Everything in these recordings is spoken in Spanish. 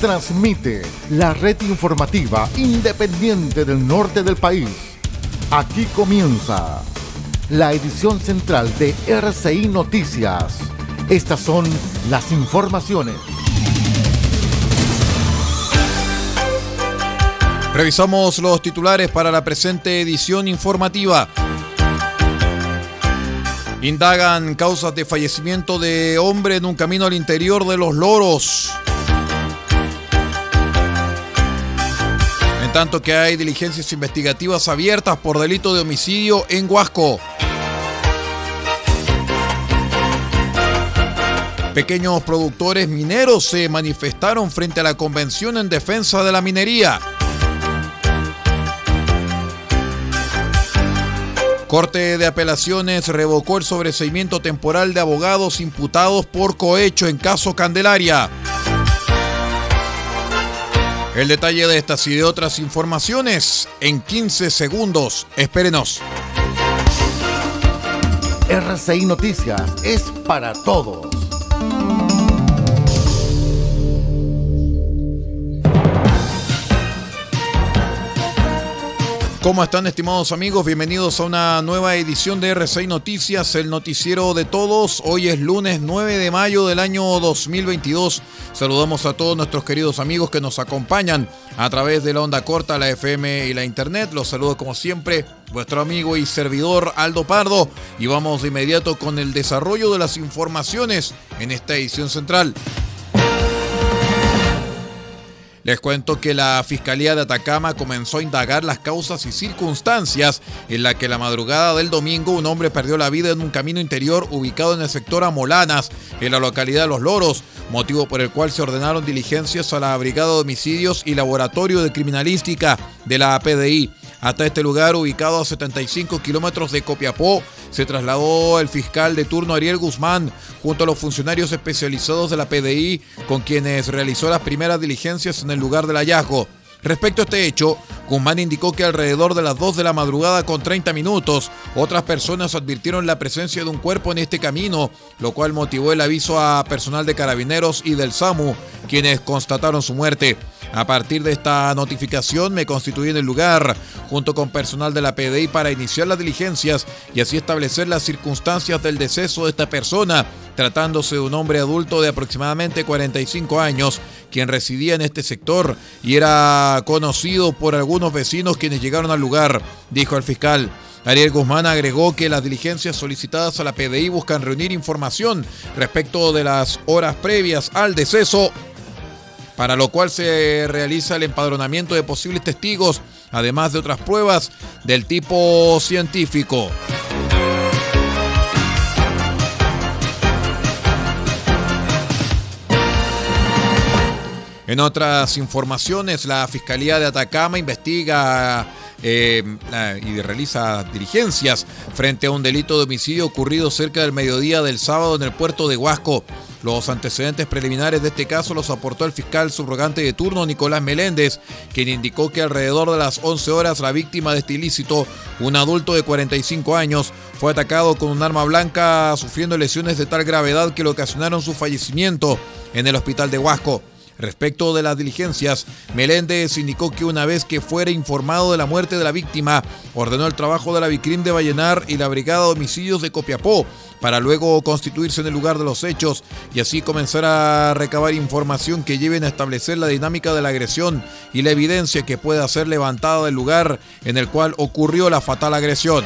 transmite la red informativa independiente del norte del país. Aquí comienza la edición central de RCI Noticias. Estas son las informaciones. Revisamos los titulares para la presente edición informativa. Indagan causas de fallecimiento de hombre en un camino al interior de los loros. Tanto que hay diligencias investigativas abiertas por delito de homicidio en Huasco. Pequeños productores mineros se manifestaron frente a la Convención en Defensa de la Minería. Corte de Apelaciones revocó el sobreseimiento temporal de abogados imputados por cohecho en caso Candelaria. El detalle de estas y de otras informaciones en 15 segundos. Espérenos. RCI Noticias es para todos. ¿Cómo están estimados amigos? Bienvenidos a una nueva edición de R6 Noticias, el noticiero de todos. Hoy es lunes 9 de mayo del año 2022. Saludamos a todos nuestros queridos amigos que nos acompañan a través de la onda corta, la FM y la internet. Los saludo como siempre vuestro amigo y servidor Aldo Pardo y vamos de inmediato con el desarrollo de las informaciones en esta edición central. Les cuento que la Fiscalía de Atacama comenzó a indagar las causas y circunstancias en la que la madrugada del domingo un hombre perdió la vida en un camino interior ubicado en el sector Amolanas, en la localidad de Los Loros, motivo por el cual se ordenaron diligencias a la Brigada de Homicidios y Laboratorio de Criminalística de la APDI. Hasta este lugar, ubicado a 75 kilómetros de Copiapó, se trasladó el fiscal de turno Ariel Guzmán junto a los funcionarios especializados de la PDI, con quienes realizó las primeras diligencias en el lugar del hallazgo. Respecto a este hecho, Guzmán indicó que alrededor de las 2 de la madrugada con 30 minutos, otras personas advirtieron la presencia de un cuerpo en este camino, lo cual motivó el aviso a personal de carabineros y del SAMU, quienes constataron su muerte. A partir de esta notificación me constituí en el lugar, junto con personal de la PDI, para iniciar las diligencias y así establecer las circunstancias del deceso de esta persona, tratándose de un hombre adulto de aproximadamente 45 años, quien residía en este sector y era conocido por algunos vecinos quienes llegaron al lugar, dijo el fiscal. Ariel Guzmán agregó que las diligencias solicitadas a la PDI buscan reunir información respecto de las horas previas al deceso para lo cual se realiza el empadronamiento de posibles testigos, además de otras pruebas del tipo científico. En otras informaciones, la Fiscalía de Atacama investiga eh, y realiza diligencias frente a un delito de homicidio ocurrido cerca del mediodía del sábado en el puerto de Huasco. Los antecedentes preliminares de este caso los aportó el fiscal subrogante de turno Nicolás Meléndez, quien indicó que alrededor de las 11 horas la víctima de este ilícito, un adulto de 45 años, fue atacado con un arma blanca sufriendo lesiones de tal gravedad que le ocasionaron su fallecimiento en el hospital de Huasco. Respecto de las diligencias, Meléndez indicó que una vez que fuera informado de la muerte de la víctima, ordenó el trabajo de la Vicrim de Vallenar y la Brigada de Homicidios de Copiapó para luego constituirse en el lugar de los hechos y así comenzar a recabar información que lleven a establecer la dinámica de la agresión y la evidencia que pueda ser levantada del lugar en el cual ocurrió la fatal agresión.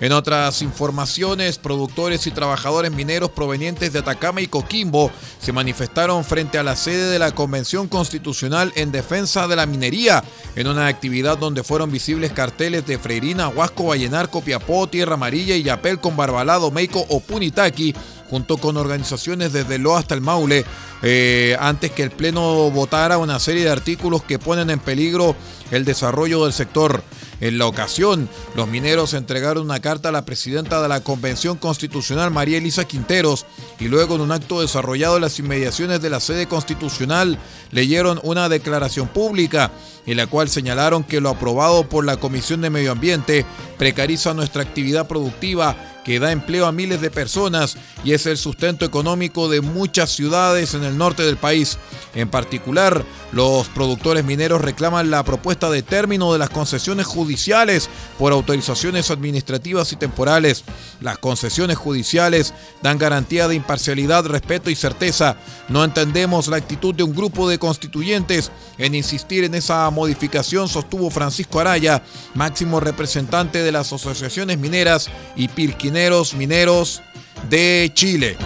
En otras informaciones, productores y trabajadores mineros provenientes de Atacama y Coquimbo se manifestaron frente a la sede de la Convención Constitucional en defensa de la minería, en una actividad donde fueron visibles carteles de Freirina, Huasco, Vallenar, Copiapó, Tierra Amarilla y Yapel con Barbalado, Meico o Punitaki, junto con organizaciones desde Lo hasta el Maule, eh, antes que el Pleno votara una serie de artículos que ponen en peligro el desarrollo del sector. En la ocasión, los mineros entregaron una carta a la presidenta de la Convención Constitucional, María Elisa Quinteros, y luego en un acto desarrollado en las inmediaciones de la sede constitucional, leyeron una declaración pública en la cual señalaron que lo aprobado por la Comisión de Medio Ambiente precariza nuestra actividad productiva que da empleo a miles de personas y es el sustento económico de muchas ciudades en el norte del país. En particular, los productores mineros reclaman la propuesta de término de las concesiones judiciales por autorizaciones administrativas y temporales. Las concesiones judiciales dan garantía de imparcialidad, respeto y certeza. No entendemos la actitud de un grupo de constituyentes en insistir en esa modificación, sostuvo Francisco Araya, máximo representante de las asociaciones mineras y mineros de Chile.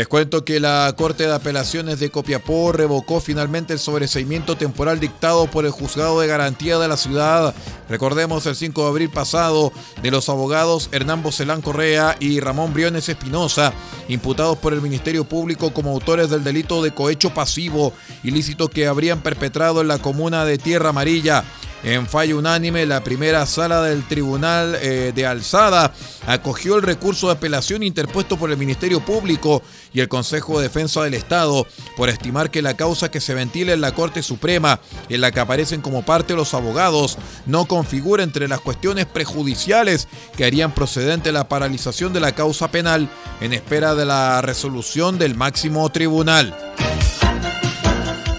Les cuento que la Corte de Apelaciones de Copiapó revocó finalmente el sobreseimiento temporal dictado por el Juzgado de Garantía de la Ciudad. Recordemos el 5 de abril pasado de los abogados Hernán Bocelán Correa y Ramón Briones Espinosa, imputados por el Ministerio Público como autores del delito de cohecho pasivo, ilícito que habrían perpetrado en la comuna de Tierra Amarilla. En fallo unánime, la primera sala del Tribunal eh, de Alzada acogió el recurso de apelación interpuesto por el Ministerio Público y el Consejo de Defensa del Estado por estimar que la causa que se ventila en la Corte Suprema, en la que aparecen como parte los abogados, no configura entre las cuestiones prejudiciales que harían procedente la paralización de la causa penal en espera de la resolución del máximo tribunal.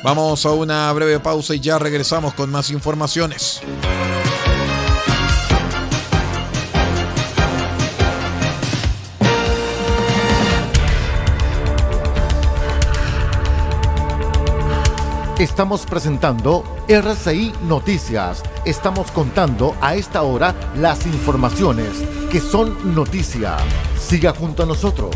Vamos a una breve pausa y ya regresamos con más informaciones. Estamos presentando RCI Noticias. Estamos contando a esta hora las informaciones que son noticia. Siga junto a nosotros.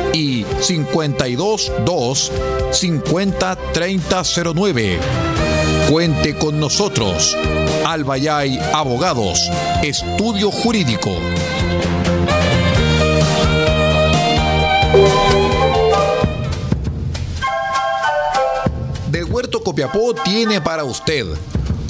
522 50 3009. Cuente con nosotros. Albayay Abogados, Estudio Jurídico. Del Huerto Copiapó tiene para usted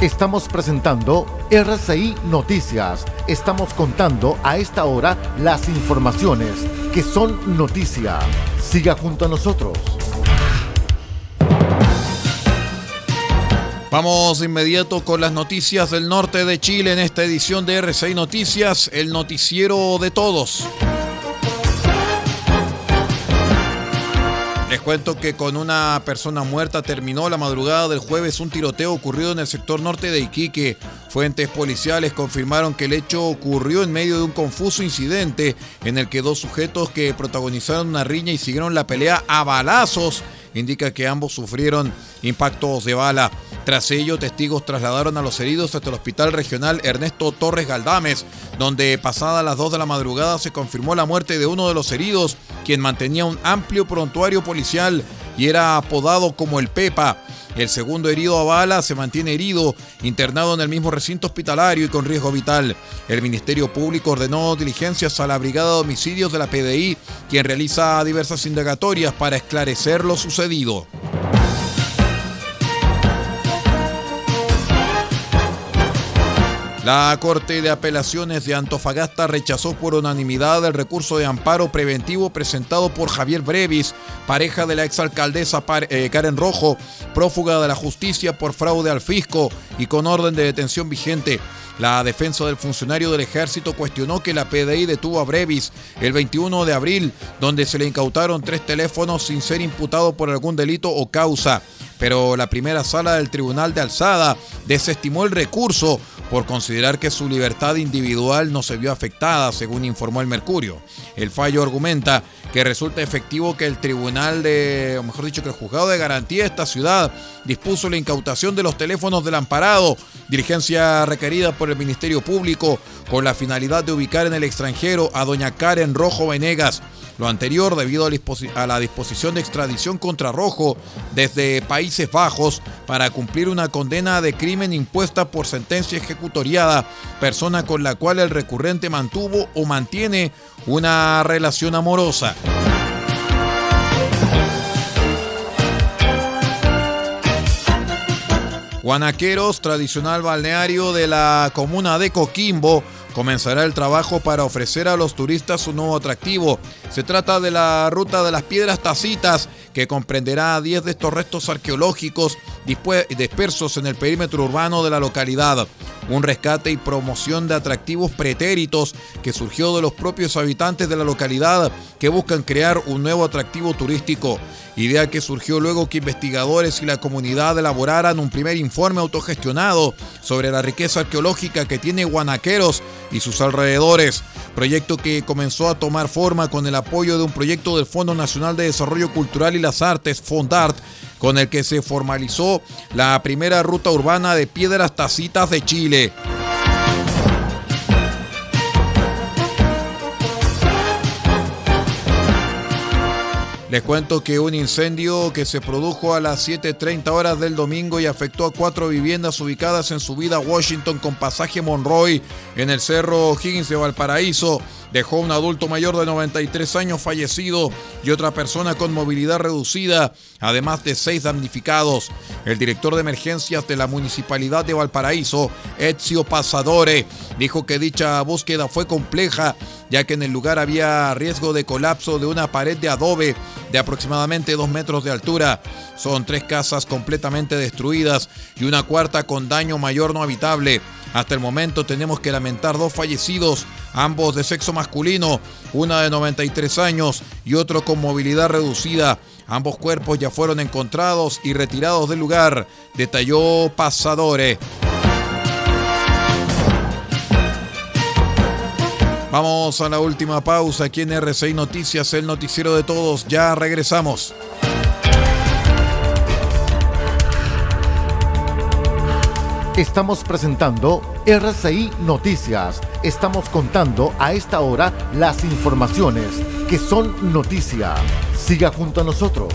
Estamos presentando RCI Noticias. Estamos contando a esta hora las informaciones que son noticia. Siga junto a nosotros. Vamos de inmediato con las noticias del norte de Chile en esta edición de RCI Noticias, el noticiero de todos. Cuento que con una persona muerta terminó la madrugada del jueves un tiroteo ocurrido en el sector norte de Iquique. Fuentes policiales confirmaron que el hecho ocurrió en medio de un confuso incidente en el que dos sujetos que protagonizaron una riña y siguieron la pelea a balazos indica que ambos sufrieron impactos de bala. Tras ello, testigos trasladaron a los heridos hasta el Hospital Regional Ernesto Torres Galdames, donde pasada las 2 de la madrugada se confirmó la muerte de uno de los heridos, quien mantenía un amplio prontuario policial y era apodado como el Pepa. El segundo herido a bala se mantiene herido, internado en el mismo recinto hospitalario y con riesgo vital. El Ministerio Público ordenó diligencias a la Brigada de Homicidios de la PDI, quien realiza diversas indagatorias para esclarecer lo sucedido. La Corte de Apelaciones de Antofagasta rechazó por unanimidad el recurso de amparo preventivo presentado por Javier Brevis, pareja de la exalcaldesa eh, Karen Rojo, prófuga de la justicia por fraude al fisco y con orden de detención vigente. La defensa del funcionario del ejército cuestionó que la PDI detuvo a Brevis el 21 de abril, donde se le incautaron tres teléfonos sin ser imputado por algún delito o causa. Pero la primera sala del Tribunal de Alzada desestimó el recurso por considerar que su libertad individual no se vio afectada, según informó el Mercurio. El fallo argumenta que resulta efectivo que el tribunal de, o mejor dicho, que el juzgado de garantía de esta ciudad dispuso la incautación de los teléfonos del amparado, diligencia requerida por el Ministerio Público con la finalidad de ubicar en el extranjero a doña Karen Rojo Venegas lo anterior debido a la disposición de extradición contra Rojo desde Países Bajos para cumplir una condena de crimen impuesta por sentencia ejecutoriada, persona con la cual el recurrente mantuvo o mantiene una relación amorosa. Guanaqueros, tradicional balneario de la comuna de Coquimbo, comenzará el trabajo para ofrecer a los turistas un nuevo atractivo. Se trata de la ruta de las piedras tacitas, que comprenderá 10 de estos restos arqueológicos dispersos en el perímetro urbano de la localidad. Un rescate y promoción de atractivos pretéritos que surgió de los propios habitantes de la localidad que buscan crear un nuevo atractivo turístico. Idea que surgió luego que investigadores y la comunidad elaboraran un primer informe autogestionado sobre la riqueza arqueológica que tiene Guanaqueros y sus alrededores. Proyecto que comenzó a tomar forma con el apoyo de un proyecto del Fondo Nacional de Desarrollo Cultural y las Artes, FONDART, con el que se formalizó la primera ruta urbana de piedras tacitas de Chile. Les cuento que un incendio que se produjo a las 7.30 horas del domingo y afectó a cuatro viviendas ubicadas en subida Washington con pasaje Monroy en el cerro Higgins de Valparaíso dejó un adulto mayor de 93 años fallecido y otra persona con movilidad reducida, además de seis damnificados. El director de emergencias de la Municipalidad de Valparaíso, Ezio Pasadore, dijo que dicha búsqueda fue compleja, ya que en el lugar había riesgo de colapso de una pared de adobe de aproximadamente dos metros de altura. Son tres casas completamente destruidas y una cuarta con daño mayor no habitable. Hasta el momento tenemos que lamentar dos fallecidos, ambos de sexo masculino, una de 93 años y otro con movilidad reducida. Ambos cuerpos ya fueron encontrados y retirados del lugar, detalló Pasadore. Vamos a la última pausa aquí en RCI Noticias, el noticiero de todos. Ya regresamos. Estamos presentando RCI Noticias. Estamos contando a esta hora las informaciones que son noticia. Siga junto a nosotros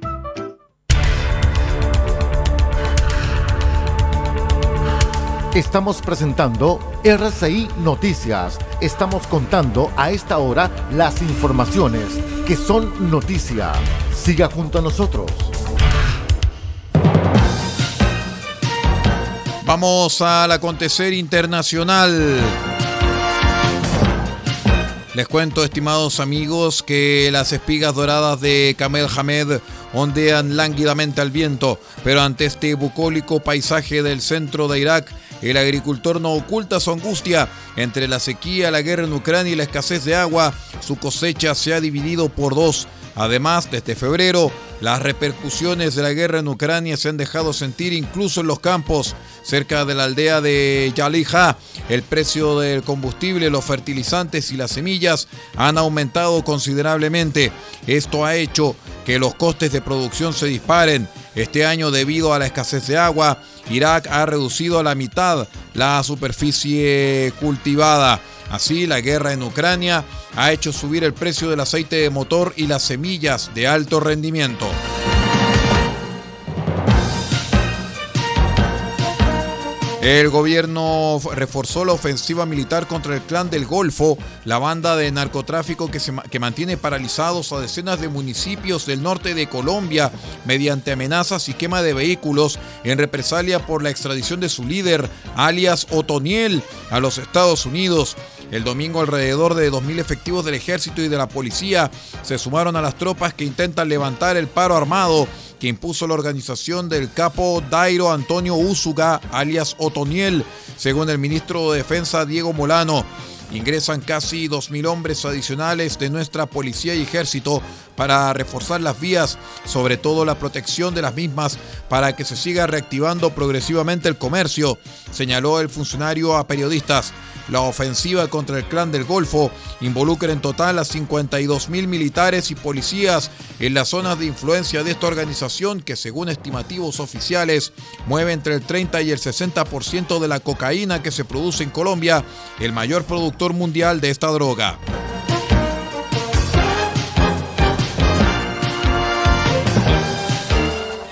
Estamos presentando RCI Noticias. Estamos contando a esta hora las informaciones que son noticia. Siga junto a nosotros. Vamos al acontecer internacional. Les cuento, estimados amigos, que las espigas doradas de Kamel Hamed ondean lánguidamente al viento, pero ante este bucólico paisaje del centro de Irak, el agricultor no oculta su angustia. Entre la sequía, la guerra en Ucrania y la escasez de agua, su cosecha se ha dividido por dos. Además, desde febrero, las repercusiones de la guerra en Ucrania se han dejado sentir incluso en los campos. Cerca de la aldea de Yalija, el precio del combustible, los fertilizantes y las semillas han aumentado considerablemente. Esto ha hecho que los costes de producción se disparen. Este año, debido a la escasez de agua, Irak ha reducido a la mitad la superficie cultivada. Así, la guerra en Ucrania ha hecho subir el precio del aceite de motor y las semillas de alto rendimiento. El gobierno reforzó la ofensiva militar contra el clan del Golfo, la banda de narcotráfico que, mantiene paralizados a decenas de municipios del norte de Colombia mediante amenazas y quema de vehículos en represalia por la extradición de su líder, alias Otoniel, a los Estados Unidos. El domingo alrededor de 2.000 efectivos del ejército y de la policía se sumaron a las tropas que intentan levantar el paro armado que impuso la organización del capo Dairo Antonio Úsuga, alias Otoniel, según el ministro de Defensa Diego Molano. Ingresan casi 2.000 hombres adicionales de nuestra policía y ejército para reforzar las vías, sobre todo la protección de las mismas, para que se siga reactivando progresivamente el comercio, señaló el funcionario a periodistas. La ofensiva contra el clan del Golfo involucra en total a 52 mil militares y policías en las zonas de influencia de esta organización que según estimativos oficiales mueve entre el 30 y el 60% de la cocaína que se produce en Colombia, el mayor productor mundial de esta droga.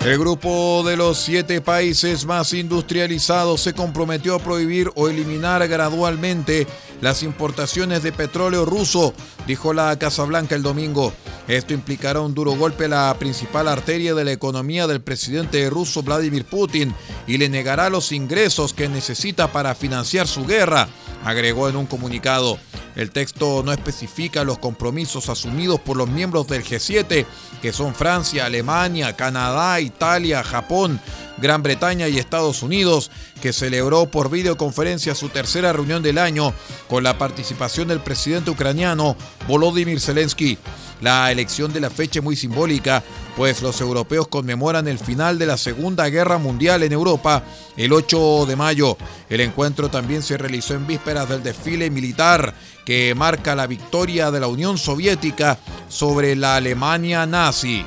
El grupo de los siete países más industrializados se comprometió a prohibir o eliminar gradualmente las importaciones de petróleo ruso, dijo la Casa Blanca el domingo. Esto implicará un duro golpe a la principal arteria de la economía del presidente ruso Vladimir Putin y le negará los ingresos que necesita para financiar su guerra, agregó en un comunicado. El texto no especifica los compromisos asumidos por los miembros del G7, que son Francia, Alemania, Canadá, Italia, Japón, Gran Bretaña y Estados Unidos, que celebró por videoconferencia su tercera reunión del año con la participación del presidente ucraniano Volodymyr Zelensky. La elección de la fecha es muy simbólica, pues los europeos conmemoran el final de la Segunda Guerra Mundial en Europa el 8 de mayo. El encuentro también se realizó en vísperas del desfile militar que marca la victoria de la Unión Soviética sobre la Alemania nazi.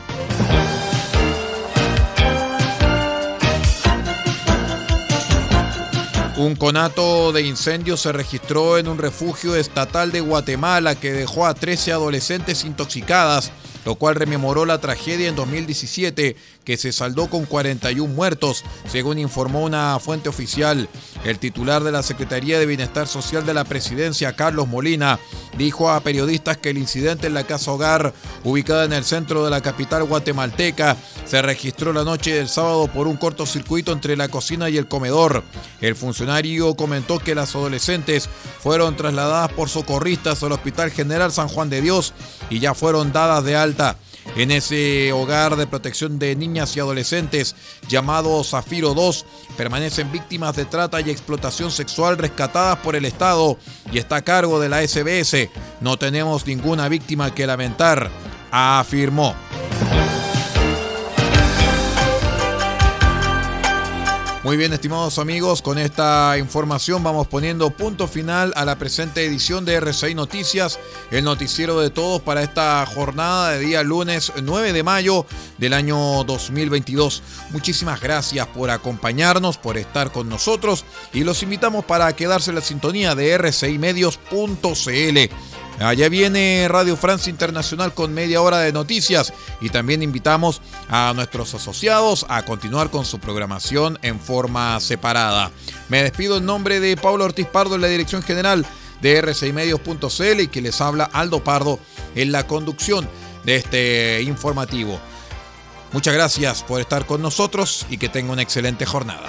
Un conato de incendio se registró en un refugio estatal de Guatemala que dejó a 13 adolescentes intoxicadas lo cual rememoró la tragedia en 2017 que se saldó con 41 muertos, según informó una fuente oficial. El titular de la Secretaría de Bienestar Social de la Presidencia, Carlos Molina, dijo a periodistas que el incidente en la casa hogar, ubicada en el centro de la capital guatemalteca, se registró la noche del sábado por un cortocircuito entre la cocina y el comedor. El funcionario comentó que las adolescentes fueron trasladadas por socorristas al Hospital General San Juan de Dios y ya fueron dadas de alta. En ese hogar de protección de niñas y adolescentes llamado Zafiro 2 permanecen víctimas de trata y explotación sexual rescatadas por el Estado y está a cargo de la SBS. No tenemos ninguna víctima que lamentar, afirmó. Muy bien, estimados amigos, con esta información vamos poniendo punto final a la presente edición de RCI Noticias, el noticiero de todos para esta jornada de día lunes 9 de mayo del año 2022. Muchísimas gracias por acompañarnos, por estar con nosotros y los invitamos para quedarse en la sintonía de rcimedios.cl. Allá viene Radio Francia Internacional con media hora de noticias y también invitamos a nuestros asociados a continuar con su programación en forma separada. Me despido en nombre de Pablo Ortiz Pardo en la dirección general de r6medios.cl y que les habla Aldo Pardo en la conducción de este informativo. Muchas gracias por estar con nosotros y que tenga una excelente jornada.